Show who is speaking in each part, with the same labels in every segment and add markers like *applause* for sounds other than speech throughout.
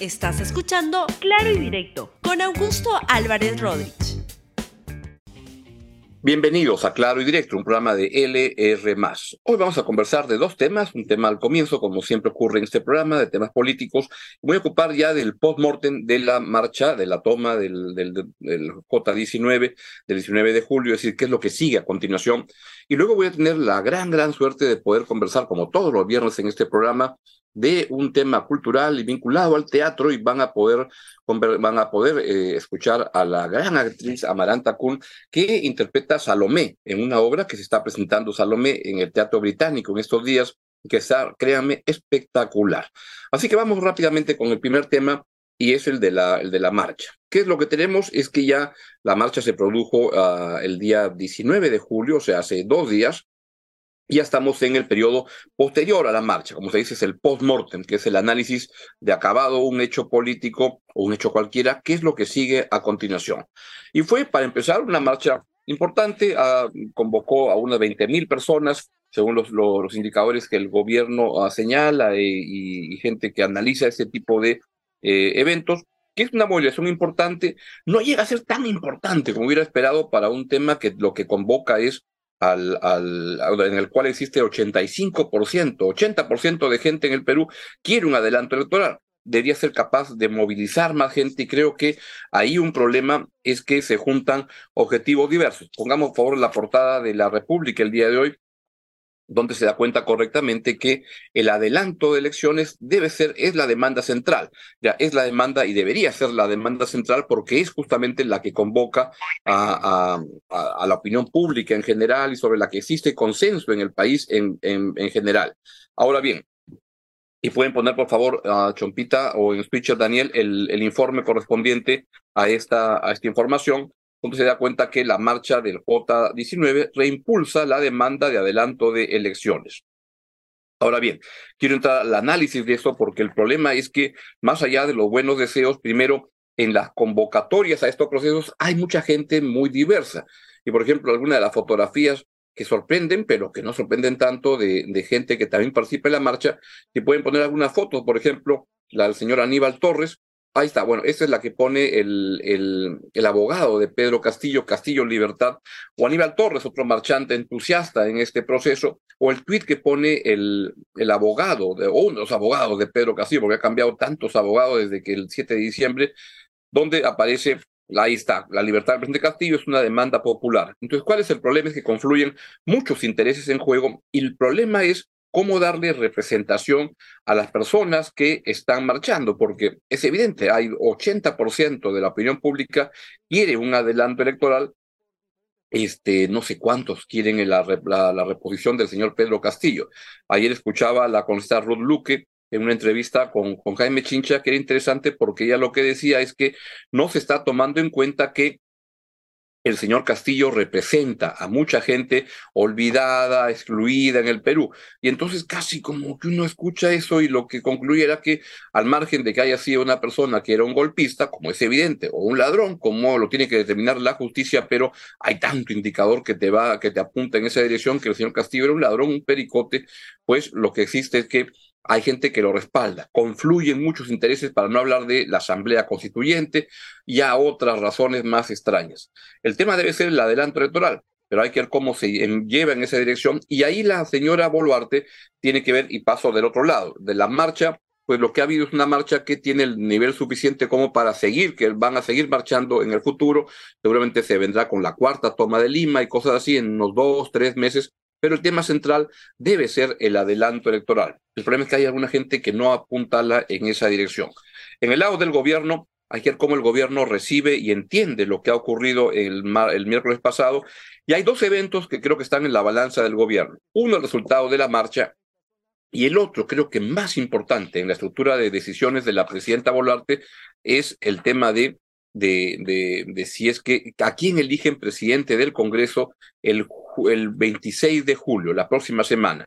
Speaker 1: Estás escuchando Claro y Directo con Augusto Álvarez Rodríguez.
Speaker 2: Bienvenidos a Claro y Directo, un programa de LR. Hoy vamos a conversar de dos temas, un tema al comienzo, como siempre ocurre en este programa, de temas políticos. Voy a ocupar ya del post-mortem de la marcha, de la toma del, del, del, J19, del 19 de julio, es decir, qué es lo que sigue a continuación. Y luego voy a tener la gran, gran suerte de poder conversar, como todos los viernes en este programa, de un tema cultural y vinculado al teatro y van a poder, van a poder eh, escuchar a la gran actriz Amaranta Kun que interpreta Salomé en una obra que se está presentando Salomé en el Teatro Británico en estos días que está, créanme, espectacular. Así que vamos rápidamente con el primer tema y es el de la, el de la marcha. ¿Qué es lo que tenemos? Es que ya la marcha se produjo uh, el día 19 de julio, o sea, hace dos días, ya estamos en el periodo posterior a la marcha, como se dice, es el post-mortem, que es el análisis de acabado un hecho político o un hecho cualquiera, qué es lo que sigue a continuación. Y fue, para empezar, una marcha importante, uh, convocó a unas 20 mil personas, según los, indicadores que el gobierno uh, señala y, y, gente que analiza este tipo de eh, eventos, que es una movilización importante, no llega a ser tan importante como hubiera esperado para un tema que lo que convoca es al, al, en el cual existe 85%, 80% de gente en el Perú quiere un adelanto electoral. Debería ser capaz de movilizar más gente y creo que ahí un problema es que se juntan objetivos diversos. Pongamos por favor la portada de la República el día de hoy, donde se da cuenta correctamente que el adelanto de elecciones debe ser, es la demanda central, ya es la demanda y debería ser la demanda central porque es justamente la que convoca a, a, la opinión pública en general y sobre la que existe consenso en el país en, en, en general. Ahora bien, y pueden poner por favor a Chompita o en Speecher Daniel el, el informe correspondiente a esta, a esta información donde se da cuenta que la marcha del J19 reimpulsa la demanda de adelanto de elecciones. Ahora bien, quiero entrar al análisis de esto porque el problema es que más allá de los buenos deseos, primero, en las convocatorias a estos procesos hay mucha gente muy diversa. Y por ejemplo, algunas de las fotografías que sorprenden, pero que no sorprenden tanto de, de gente que también participa en la marcha, que pueden poner algunas fotos, por ejemplo, la del señor Aníbal Torres, Ahí está, bueno, esta es la que pone el, el, abogado de Pedro Castillo, Castillo Libertad, o Aníbal Torres, otro marchante entusiasta en este proceso, o el tuit que pone el, el abogado, o uno de los abogados de Pedro Castillo, porque ha cambiado tantos abogados desde que el 7 de diciembre, donde aparece, ahí está, la libertad del presidente Castillo es una demanda popular. Entonces, ¿cuál es el problema? Es que confluyen muchos intereses en juego y el problema es cómo darle representación a las personas que están marchando, porque es evidente, hay 80% de la opinión pública quiere un adelanto electoral, este, no sé cuántos quieren la, la, la reposición del señor Pedro Castillo. Ayer escuchaba a la congresista Ruth Luque en una entrevista con, con Jaime Chincha, que era interesante porque ella lo que decía es que no se está tomando en cuenta que el señor Castillo representa a mucha gente olvidada, excluida en el Perú. Y entonces casi como que uno escucha eso y lo que concluye era que al margen de que haya sido una persona que era un golpista, como es evidente, o un ladrón, como lo tiene que determinar la justicia, pero hay tanto indicador que te va, que te apunta en esa dirección que el señor Castillo era un ladrón, un pericote, pues lo que existe es que hay gente que lo respalda. Confluyen muchos intereses, para no hablar de la Asamblea Constituyente y a otras razones más extrañas. El tema debe ser el adelanto electoral, pero hay que ver cómo se lleva en esa dirección. Y ahí la señora Boluarte tiene que ver, y paso del otro lado, de la marcha, pues lo que ha habido es una marcha que tiene el nivel suficiente como para seguir, que van a seguir marchando en el futuro. Seguramente se vendrá con la cuarta toma de Lima y cosas así en unos dos, tres meses pero el tema central debe ser el adelanto electoral. El problema es que hay alguna gente que no apunta en esa dirección. En el lado del gobierno, hay que ver cómo el gobierno recibe y entiende lo que ha ocurrido el, miércoles pasado. Y hay dos eventos que creo que están en la balanza del gobierno. Uno, el resultado de la marcha, y el otro, creo que más importante en la estructura de decisiones de la presidenta Boluarte, es el tema de de, de, de, si es que a quién eligen presidente del Congreso el, el 26 de julio, la próxima semana.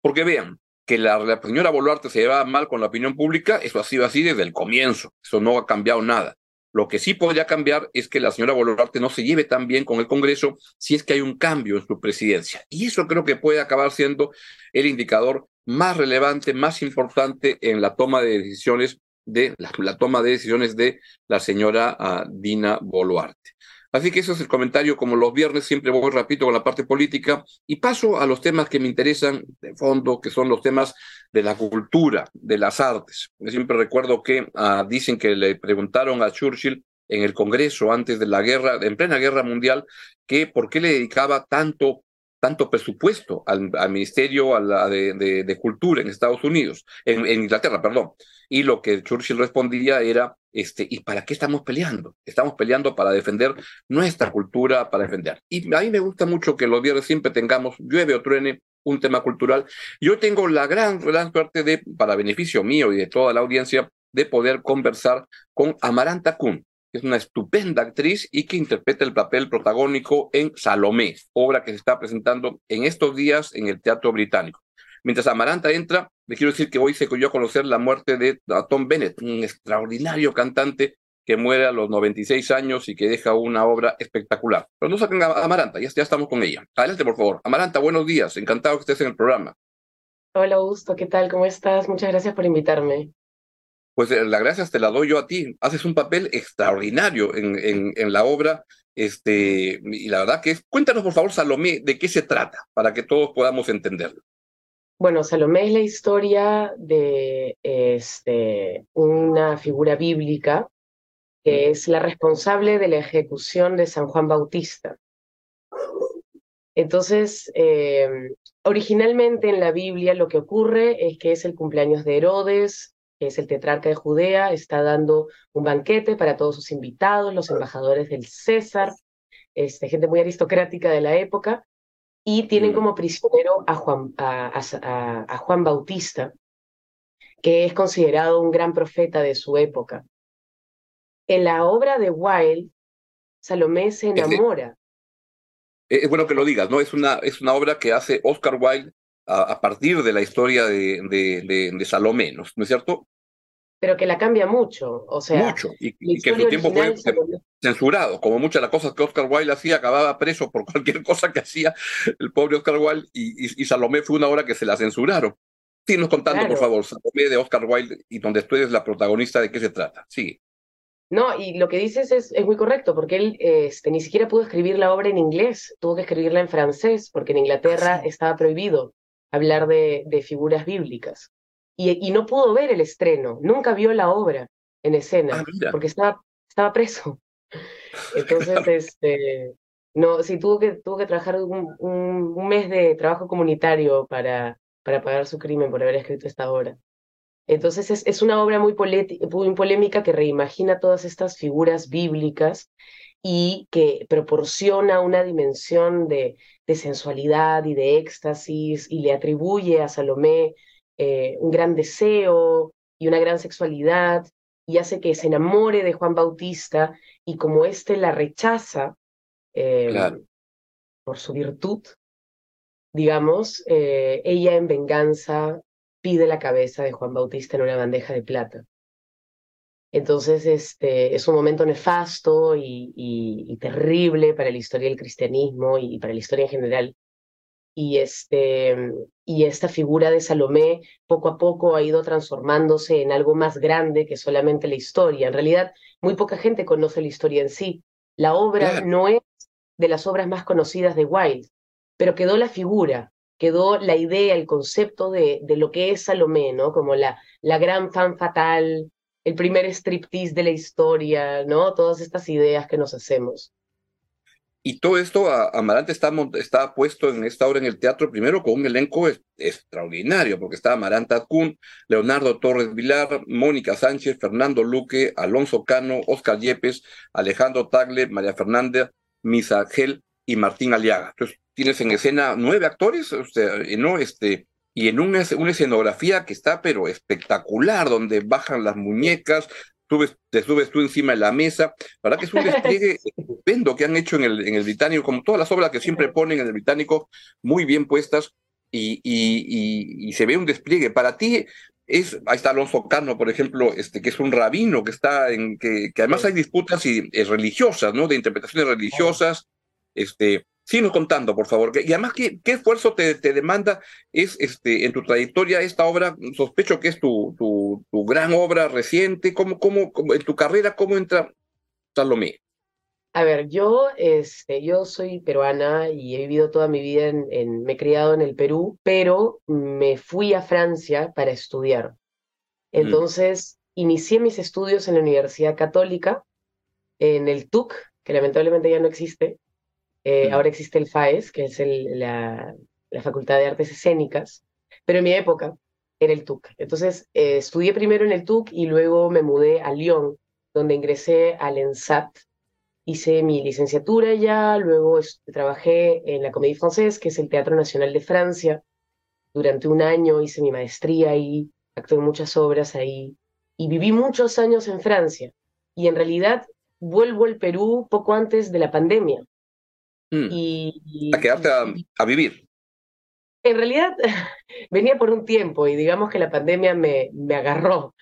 Speaker 2: Porque vean, que la, la señora Boluarte se llevaba mal con la opinión pública, eso ha sido así desde el comienzo, eso no ha cambiado nada. Lo que sí podría cambiar es que la señora Boluarte no se lleve tan bien con el Congreso si es que hay un cambio en su presidencia. Y eso creo que puede acabar siendo el indicador más relevante, más importante en la toma de decisiones de la, toma de decisiones de la señora ah, Dina Boluarte. Así que ese es el comentario, como los viernes siempre voy rapidito con la parte política y paso a los temas que me interesan de fondo, que son los temas de la cultura, de las artes. Yo siempre recuerdo que ah, dicen que le preguntaron a Churchill en el Congreso antes de la guerra, en plena guerra mundial, que por qué le dedicaba tanto tanto presupuesto al, Ministerio de, Cultura en Estados Unidos, en, Inglaterra, perdón. Y lo que Churchill respondía era, este, ¿y para qué estamos peleando? Estamos peleando para defender nuestra cultura, para defender. Y a mí me gusta mucho que los viernes siempre tengamos, llueve o truene, un tema cultural. Yo tengo la gran, gran suerte de, para beneficio mío y de toda la audiencia, de poder conversar con Amaranta Kuhn es una estupenda actriz y que interpreta el papel protagónico en Salomé, obra que se está presentando en estos días en el Teatro Británico. Mientras Amaranta entra, le quiero decir que hoy se dio a conocer la muerte de Tom Bennett, un extraordinario cantante que muere a los 96 años y que deja una obra espectacular. Pero no saquen a Amaranta, ya, ya estamos con ella. Adelante, por favor. Amaranta, buenos días. Encantado que estés en el programa.
Speaker 3: Hola, Augusto. ¿Qué tal? ¿Cómo estás? Muchas gracias por invitarme
Speaker 2: pues eh, las gracias te la doy yo a ti. Haces un papel extraordinario en, en, en, la obra. Este, y la verdad que es, cuéntanos por favor, Salomé, de qué se trata, para que todos podamos entenderlo.
Speaker 3: Bueno, Salomé es la historia de este, una figura bíblica que es la responsable de la ejecución de San Juan Bautista. Entonces, eh, originalmente en la Biblia lo que ocurre es que es el cumpleaños de Herodes, que es el tetrarca de Judea, está dando un banquete para todos sus invitados, los embajadores del César, este, gente muy aristocrática de la época, y tienen como prisionero a Juan, a, Juan Bautista, que es considerado un gran profeta de su época. En la obra de Wilde, Salomé se enamora.
Speaker 2: Es bueno que lo digas, ¿no? Es una, es una obra que hace Oscar Wilde a, partir de la historia de, de, de, Salomé, ¿no es cierto?
Speaker 3: Pero que la cambia mucho, o sea...
Speaker 2: Mucho, y, que en su tiempo fue censurado, como muchas de las cosas que Oscar Wilde hacía, acababa preso por *laughs* cualquier cosa que hacía el pobre Oscar Wilde, y, Salomé fue una obra que se la censuraron. Síguenos contando, por favor, Salomé de Oscar Wilde, y donde tú eres la protagonista, ¿de qué se trata? Sí.
Speaker 3: No, y lo que dices es, es muy correcto, porque él este, ni siquiera pudo escribir la obra en inglés, tuvo que escribirla en francés, porque en Inglaterra estaba prohibido hablar de, de figuras bíblicas y, no pudo ver el estreno, nunca vio la obra en escena, ah, porque estaba, estaba preso. *laughs* Entonces, este, no, sí, tuvo que, tuvo que trabajar un, un, mes de trabajo comunitario para, para pagar su crimen por haber escrito esta obra. Entonces es, es una obra muy, muy polémica que reimagina todas estas figuras bíblicas y que proporciona una dimensión de, de sensualidad y de éxtasis y le atribuye a Salomé eh, un gran deseo y una gran sexualidad y hace que se enamore de Juan Bautista y como éste la rechaza em, por su virtud, digamos, eh, ella en venganza pide la cabeza de Juan Bautista en una bandeja de plata. Entonces, este, es un momento nefasto y, y, terrible para la historia del cristianismo y para la historia en general y, este, y esta figura de Salomé poco a poco ha ido transformándose en algo más grande que solamente la historia. En realidad, muy poca gente conoce la historia en sí. La obra no es de las obras más conocidas de Wilde, pero quedó la figura, quedó la idea, el concepto de, de lo que es Salomé, ¿no? Como la, la gran fan fatal, el primer striptease de la historia, ¿no? Todas estas ideas que nos hacemos.
Speaker 2: Y todo esto, Amarante está, está puesto en esta obra en el teatro, primero con un elenco extraordinario, porque está Amaranta Atcún, Leonardo Torres Vilar, Mónica Sánchez, Fernando Luque, Alonso Cano, Oscar Yepes, Alejandro Tagle, María Fernanda, Misagel y Martín Aliaga. Entonces, tienes en escena nueve actores, ¿no? Este, y en una, una escenografía que está, pero espectacular, donde bajan las muñecas, te subes tú encima de la mesa. La verdad que es un *laughs* despliegue estupendo que han hecho en el, en el británico, como todas las obras que siempre ponen en el británico, muy bien puestas y, y, y, se ve un despliegue. Para ti, es, ahí está Alonso Cano, por ejemplo, este, que es un rabino, que está en, que, que además hay disputas y, religiosas, ¿no? De interpretaciones religiosas. Este, Síguenos contando, por favor. Y además, ¿qué, qué esfuerzo te, te, demanda es este, en tu trayectoria esta obra? Sospecho que es tu, tu, tu gran obra reciente. ¿Cómo, cómo, cómo, en tu carrera, cómo entra Salomé?
Speaker 3: A ver, yo, este, yo soy peruana y he vivido toda mi vida en, en, me he criado en el Perú, pero me fui a Francia para estudiar. Entonces, mm. inicié mis estudios en la Universidad Católica, en el TUC, que lamentablemente ya no existe, eh, ahora existe el FAES, que es el, la, la, Facultad de Artes Escénicas, pero en mi época era el TUC. Entonces, eh, estudié primero en el TUC y luego me mudé a Lyon, donde ingresé al ENSAT. Hice mi licenciatura ya, luego trabajé en la Comédie Française, que es el Teatro Nacional de Francia. Durante un año hice mi maestría ahí, actué en muchas obras ahí y viví muchos años en Francia. Y en realidad vuelvo al Perú poco antes de la pandemia.
Speaker 2: Mm. Y, a quedarte a, a, vivir.
Speaker 3: En realidad *laughs* venía por un tiempo y digamos que la pandemia me, me agarró.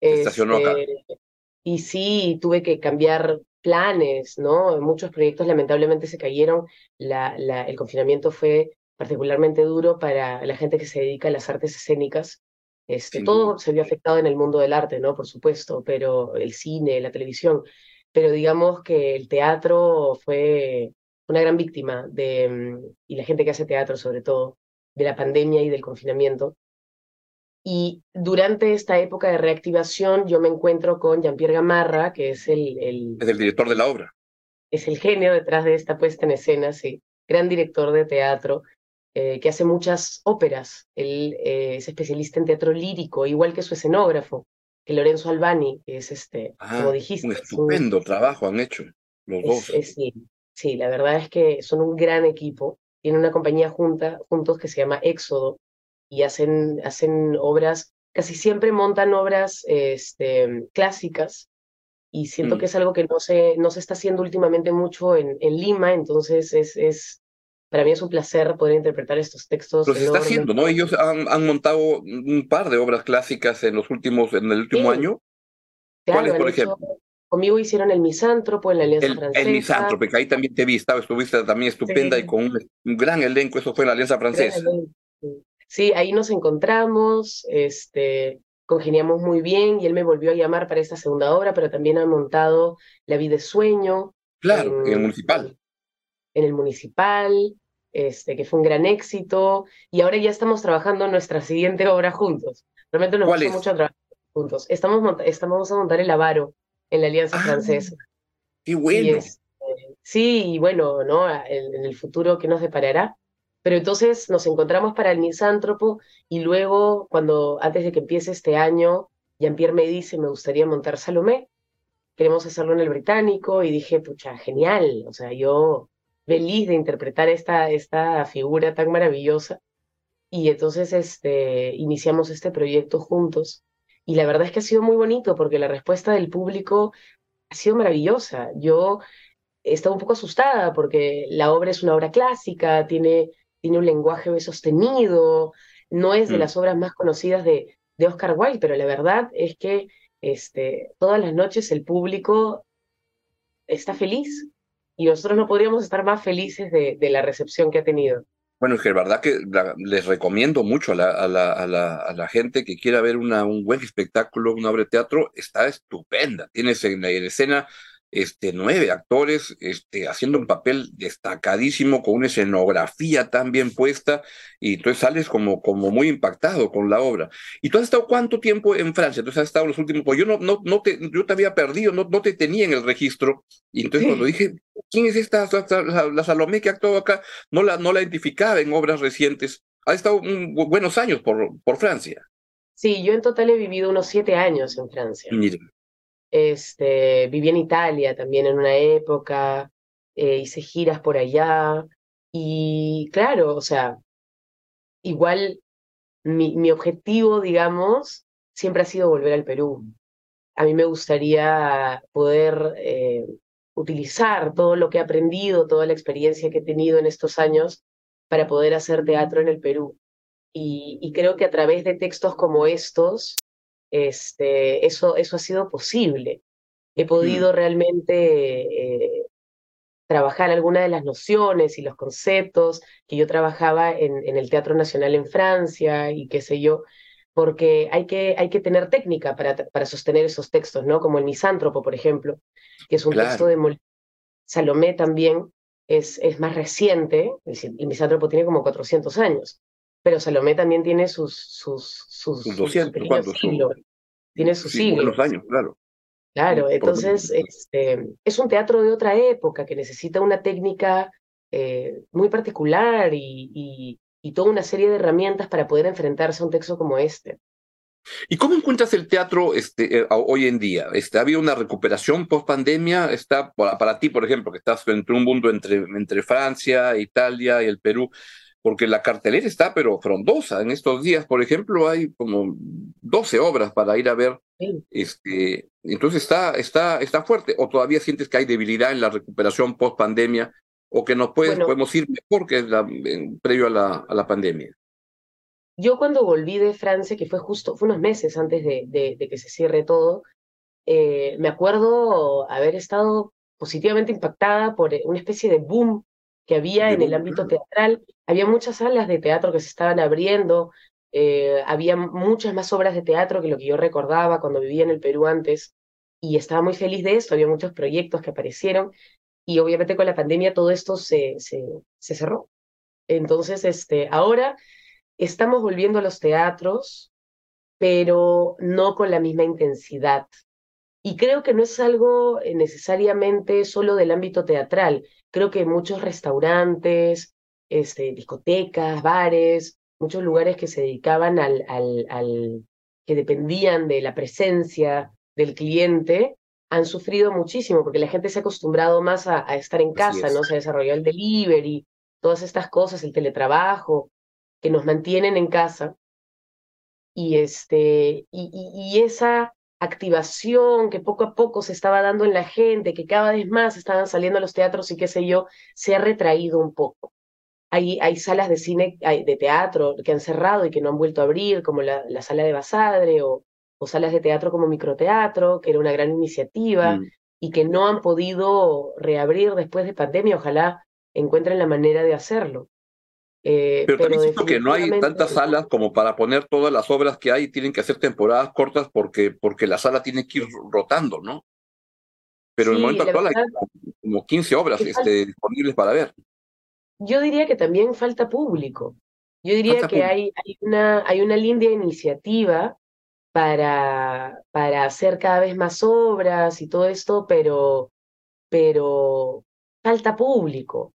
Speaker 2: Estacionó acá.
Speaker 3: Este, y sí, tuve que cambiar planes, ¿no? Muchos proyectos lamentablemente se cayeron. La, la, el confinamiento fue particularmente duro para la gente que se dedica a las artes escénicas. Este, todo se vio afectado en el mundo del arte, ¿no? Por supuesto, pero el cine, la televisión. Pero digamos que el teatro fue una gran víctima de, mm, y la gente que hace teatro sobre todo, de la pandemia y del confinamiento. Y durante esta época de reactivación yo me encuentro con Jean-Pierre Gamarra, que es el, el...
Speaker 2: Es el director de la obra.
Speaker 3: Es el genio detrás de esta puesta en escena, sí. Gran director de teatro, eh, que hace muchas óperas. Él eh, es especialista en teatro lírico, igual que su escenógrafo, que Lorenzo Albani, que es este,
Speaker 2: ah,
Speaker 3: como dijiste.
Speaker 2: Un estupendo un... trabajo han hecho los dos.
Speaker 3: Es, sí, Sí, la verdad es que son un gran equipo. Tienen una compañía junta, juntos que se llama Éxodo y hacen, hacen obras, casi siempre montan obras este, clásicas y siento mm. que es algo que no se, no se está haciendo últimamente mucho en, en Lima, entonces es, es, para mí es un placer poder interpretar estos textos.
Speaker 2: Lo se está haciendo, ¿no? Ellos han, han, montado un par de obras clásicas en los últimos, en el último sí. año.
Speaker 3: Claro,
Speaker 2: ¿Cuáles, por ejemplo?
Speaker 3: Conmigo hicieron el misántropo en la Alianza
Speaker 2: el,
Speaker 3: Francesa.
Speaker 2: El misántropo, que ahí también te vi, estaba, estuviste también estupenda sí. y con un, un, gran elenco, eso fue en la Alianza Francesa.
Speaker 3: Sí, ahí nos encontramos, este, congeniamos muy bien y él me volvió a llamar para esta segunda obra, pero también ha montado La vida de sueño.
Speaker 2: Claro, en, en el municipal.
Speaker 3: En el municipal, este, que fue un gran éxito, y ahora ya estamos trabajando en nuestra siguiente obra juntos. Realmente nos gusta mucho trabajar juntos. Estamos, estamos a montar el Avaro en la Alianza
Speaker 2: ah,
Speaker 3: Francesa.
Speaker 2: ¡Qué bueno!
Speaker 3: Y es, eh, sí, y bueno, ¿no? En, en, el futuro, ¿qué nos deparará? Pero entonces nos encontramos para el misántropo y luego, cuando antes de que empiece este año, Jean-Pierre me dice, me gustaría montar Salomé, queremos hacerlo en el británico, y dije, pucha, genial, o sea, yo feliz de interpretar esta, esta figura tan maravillosa. Y entonces este, iniciamos este proyecto juntos. Y la verdad es que ha sido muy bonito porque la respuesta del público ha sido maravillosa. Yo estaba un poco asustada porque la obra es una obra clásica, tiene, tiene un lenguaje sostenido, no es de mm. las obras más conocidas de, de Oscar Wilde, pero la verdad es que este, todas las noches el público está feliz y nosotros no podríamos estar más felices de, de la recepción que ha tenido.
Speaker 2: Bueno, es que la verdad que la, les recomiendo mucho a la, a, la, a, la, gente que quiera ver una, un buen espectáculo, una obra de teatro, está estupenda. Tienes en la escena este, nueve actores este, haciendo un papel destacadísimo, con una escenografía tan bien puesta, y entonces sales como, como muy impactado con la obra. ¿Y tú has estado cuánto tiempo en Francia? Entonces has estado los últimos, pues yo no, no, no te, yo te había perdido, no, no te tenía en el registro, y entonces sí. cuando dije, ¿quién es esta, la, la, Salomé que actuado acá? No la, no la identificaba en obras recientes. Ha estado un, buenos años por, por Francia.
Speaker 3: Sí, yo en total he vivido unos siete años en Francia.
Speaker 2: Miren.
Speaker 3: Este, viví en Italia también en una época, eh, hice giras por allá y claro, o sea, igual mi, mi objetivo, digamos, siempre ha sido volver al Perú. A mí me gustaría poder eh, utilizar todo lo que he aprendido, toda la experiencia que he tenido en estos años para poder hacer teatro en el Perú. Y, y creo que a través de textos como estos, este, eso, eso ha sido posible. He podido mm. realmente eh, trabajar algunas de las nociones y los conceptos que yo trabajaba en, en el Teatro Nacional en Francia y qué sé yo, porque hay que, hay que tener técnica para, para sostener esos textos, ¿no? Como el Misántropo, por ejemplo, que es un texto de Mol Salomé también es, es más reciente, el Misántropo tiene como 400 años, pero Salomé también tiene sus, sus, sus,
Speaker 2: 200, ¿cuántos siglos.
Speaker 3: Tiene sus sí, siglos.
Speaker 2: años, claro.
Speaker 3: Claro, entonces este, es un teatro de otra época que necesita una técnica eh, muy particular y, y, toda una serie de herramientas para poder enfrentarse a un texto como este.
Speaker 2: ¿Y cómo encuentras el teatro este, eh, hoy en día? Este, ¿Ha habido una recuperación post pandemia? Está para, para, ti, por ejemplo, que estás entre un mundo entre, entre Francia, Italia y el Perú porque la cartelera está pero frondosa. En estos días, por ejemplo, hay como 12 obras para ir a ver. Este, entonces está, está, está fuerte. ¿O todavía sientes que hay debilidad en la recuperación post pandemia? ¿O que nos podemos ir mejor que la, previo a la, a la pandemia?
Speaker 3: Yo cuando volví de Francia, que fue justo, fue unos meses antes de, de, que se cierre todo, eh, me acuerdo haber estado positivamente impactada por una especie de boom que había en el ámbito teatral. Había muchas salas de teatro que se estaban abriendo, eh, había muchas más obras de teatro que lo que yo recordaba cuando vivía en el Perú antes, y estaba muy feliz de esto, había muchos proyectos que aparecieron, y obviamente con la pandemia todo esto se, se, se cerró. Entonces, este, ahora estamos volviendo a los teatros, pero no con la misma intensidad. Y creo que no es algo eh, necesariamente solo del ámbito teatral. Creo que muchos restaurantes, este, discotecas, bares, muchos lugares que se dedicaban al, al, al, que dependían de la presencia del cliente, han sufrido muchísimo porque la gente se ha acostumbrado más a, estar en casa, ¿no? Se ha desarrollado el delivery, todas estas cosas, el teletrabajo, que nos mantienen en casa. Y, este, y, y esa activación que poco a poco se estaba dando en la gente, que cada vez más estaban saliendo a los teatros y qué sé yo, se ha retraído un poco. Hay, hay salas de cine, de teatro que han cerrado y que no han vuelto a abrir, como la, la sala de Basadre o, o, salas de teatro como microteatro, que era una gran iniciativa mm. y que no han podido reabrir después de pandemia. Ojalá encuentren la manera de hacerlo.
Speaker 2: Eh, pero, también siento que no hay tantas salas como para poner todas las obras que hay, tienen que hacer temporadas cortas porque, porque la sala tiene que ir rotando, ¿no? Pero en el momento actual hay como 15 obras este, disponibles para ver.
Speaker 3: Yo diría que también falta público. Yo diría que hay, hay, una, hay una linda iniciativa para, para hacer cada vez más obras y todo esto, pero, pero falta público.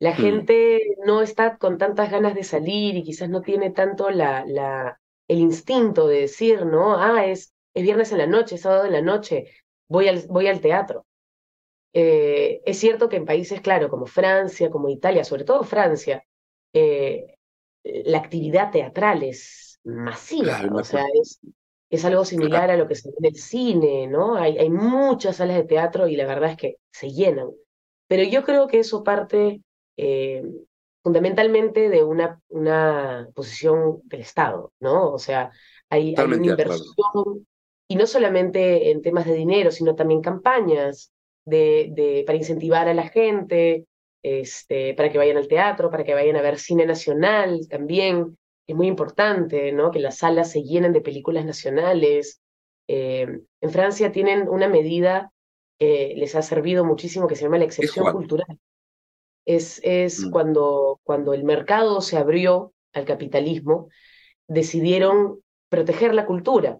Speaker 3: La mm. gente no está con tantas ganas de salir y quizás no tiene tanto la, la, el instinto de decir, ¿no? Ah, es, es viernes en la noche, es sábado en la noche, voy al, voy al teatro. Eh, es cierto que en países, claro, como Francia, como Italia, sobre todo Francia, eh, la actividad teatral es masiva, o sea, es, es algo similar a lo que se ve en el cine, ¿no? Hay, hay muchas salas de teatro y la verdad es que se llenan. Pero yo creo que eso parte eh, fundamentalmente de una, una posición del Estado, ¿no? O sea, hay, una inversión, y no solamente en temas de dinero, sino también campañas de, de, para incentivar a la gente, este, para que vayan al teatro, para que vayan a ver cine nacional también. Es muy importante, ¿no? Que las salas se llenen de películas nacionales. Eh, en Francia tienen una medida que les ha servido muchísimo que se llama la excepción cultural es, es mm. cuando, cuando el mercado se abrió al capitalismo, decidieron proteger la cultura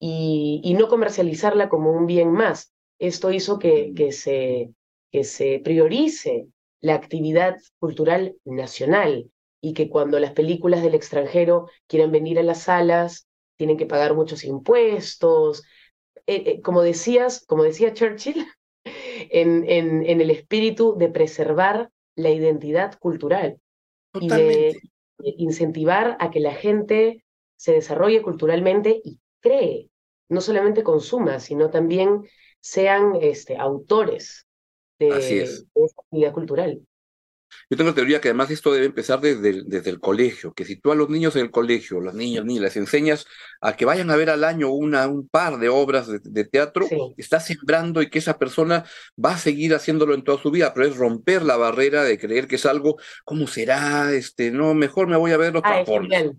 Speaker 3: y, y no comercializarla como un bien más. Esto hizo que, mm. que, se, que se priorice la actividad cultural nacional y que cuando las películas del extranjero quieren venir a las salas, tienen que pagar muchos impuestos. Eh, eh, como decías, como decía Churchill, en, en, en, el espíritu de preservar la identidad cultural y de, incentivar a que la gente se desarrolle culturalmente y cree, no solamente consuma, sino también sean este, autores de, esa actividad cultural.
Speaker 2: Yo tengo la teoría que además esto debe empezar desde el, desde el colegio, que si tú a los niños en el colegio, los niños, ni les enseñas a que vayan a ver al año una, un par de obras de, teatro, estás sembrando y que esa persona va a seguir haciéndolo en toda su vida, pero es romper la barrera de creer que es algo, ¿cómo será? Este, no, mejor me voy a ver otra
Speaker 3: ah, es Genial.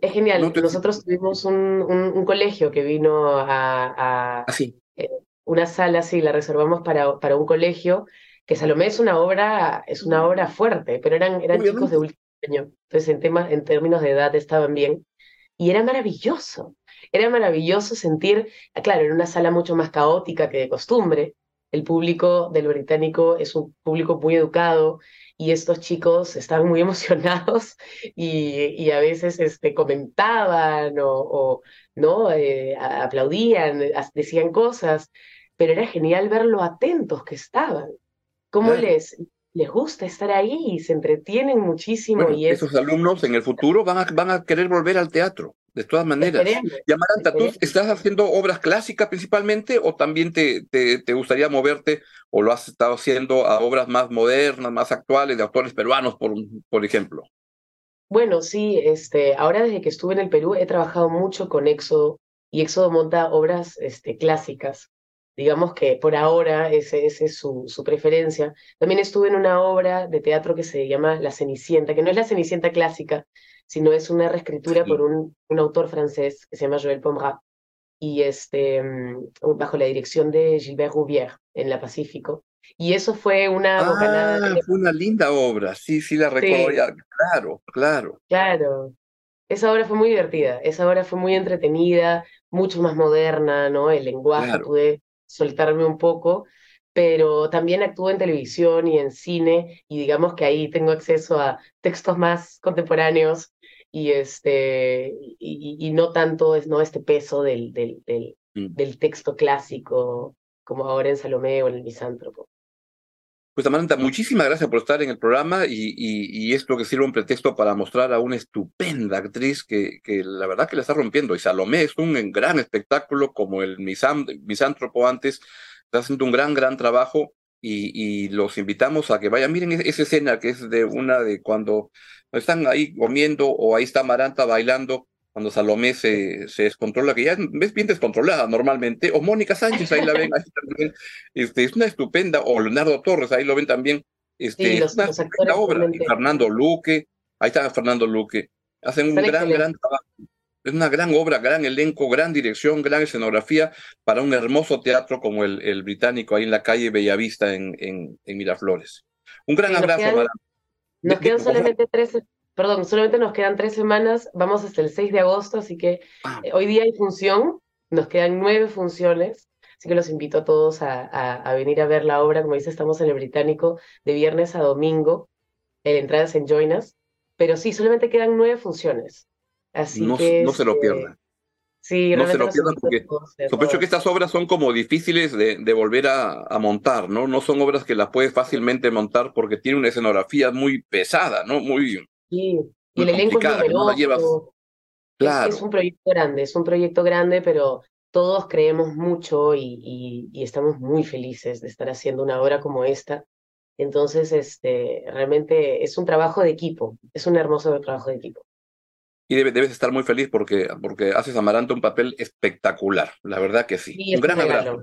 Speaker 3: Es genial. Nosotros tuvimos un, un, colegio que vino a, a
Speaker 2: ah,
Speaker 3: eh, una sala, sí, la reservamos para, para un colegio que Salomé es una obra, es una obra fuerte, pero eran, eran chicos de último año, entonces en, temas, en términos de edad estaban bien, y era maravilloso, era maravilloso sentir, claro, en una sala mucho más caótica que de costumbre, el público del británico es un público muy educado y estos chicos estaban muy *laughs* emocionados y, y a veces este, comentaban o, ¿no? Eh, aplaudían, decían cosas, pero era genial ver lo atentos que estaban cómo les, les gusta estar ahí y se entretienen muchísimo. y
Speaker 2: Esos alumnos en el futuro van a, van a querer volver al teatro, de todas maneras. y Amaranta, ¿tú estás haciendo obras clásicas principalmente o también te, te, te, gustaría moverte o lo has estado haciendo a obras más modernas, más actuales, de autores peruanos, por, por ejemplo?
Speaker 3: Bueno, sí, este, ahora desde que estuve en el Perú he trabajado mucho con Éxodo y Éxodo monta obras este, clásicas digamos que por ahora esa es su, su, preferencia. También estuve en una obra de teatro que se llama La Cenicienta, que no es la Cenicienta clásica, sino es una reescritura por un, un, autor francés que se llama Joël Pomera, y este, mm, bajo la dirección de Gilbert Rouvière en la Pacífico. Y eso fue una
Speaker 2: ah, Fue una linda obra, sí, sí la recuerdo, claro, claro.
Speaker 3: Claro, esa obra fue muy divertida, esa obra fue muy entretenida, mucho más moderna, ¿no? El lenguaje, pude soltarme un poco, pero también actúo en televisión y en cine y digamos que ahí tengo acceso a textos más contemporáneos y este y, no tanto es no este peso del del, del, mm. del, texto clásico como ahora en Salomé o en el Misántropo.
Speaker 2: Pues Amanda, muchísimas gracias por estar en el programa y, y, esto que sirve un pretexto para mostrar a una estupenda actriz que, que la verdad que la está rompiendo. Y Salomé es un gran espectáculo como el Misántropo antes, está haciendo un gran, gran trabajo y, y, los invitamos a que vayan. Miren esa escena que es de una de cuando están ahí comiendo o ahí está Maranta bailando cuando Salomé se, se descontrola, que ya es bien descontrolada normalmente, o Mónica Sánchez, ahí la ven, ahí también, este, es una estupenda, o Leonardo Torres, ahí lo ven también, este, es una estupenda obra, y Fernando Luque, ahí está Fernando Luque, hacen un gran, gran trabajo. Es una gran obra, gran elenco, gran dirección, gran escenografía para un hermoso teatro como el, el británico ahí en la calle Bellavista en, en, en Miraflores. Un gran abrazo,
Speaker 3: Nos quedan solamente tres, perdón, solamente nos quedan tres semanas, vamos hasta el 6 de agosto, así que ah. eh, hoy día hay función, nos quedan nueve funciones, así que los invito a todos a, a, venir a ver la obra, como dice, estamos en el Británico de viernes a domingo, el entrada es en Join pero sí, solamente quedan nueve funciones, así
Speaker 2: no,
Speaker 3: que...
Speaker 2: No se lo este, pierdan.
Speaker 3: Sí,
Speaker 2: no se lo pierdan porque sospecho que estas obras son como difíciles de, de volver a, a, montar, ¿no? No son obras que las puedes fácilmente montar porque tiene una escenografía muy pesada, ¿no? Muy,
Speaker 3: y el elenco es numeroso. Claro. Es, un proyecto grande, es un proyecto grande, pero todos creemos mucho y, y, estamos muy felices de estar haciendo una obra como esta. Entonces, este, realmente es un trabajo de equipo, es un hermoso trabajo de equipo.
Speaker 2: Y debes estar muy feliz porque, porque haces Amaranta un papel espectacular, la verdad que sí. un gran abrazo.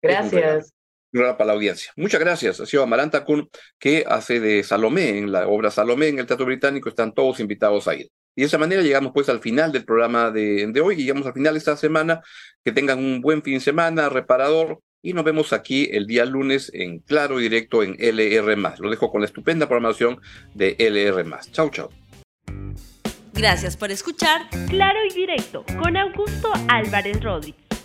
Speaker 3: Gracias
Speaker 2: para la audiencia. Muchas gracias. Ha sido Amaranta Kun, que hace de Salomé en la obra Salomé en el Teatro Británico. Están todos invitados a ir. Y de esa manera llegamos pues al final del programa de, de hoy. Llegamos al final de esta semana. Que tengan un buen fin de semana, reparador. Y nos vemos aquí el día lunes en Claro y Directo en LR. Lo dejo con la estupenda programación de LR. Chau, chau.
Speaker 1: Gracias por escuchar Claro y Directo con Augusto Álvarez Rodríguez.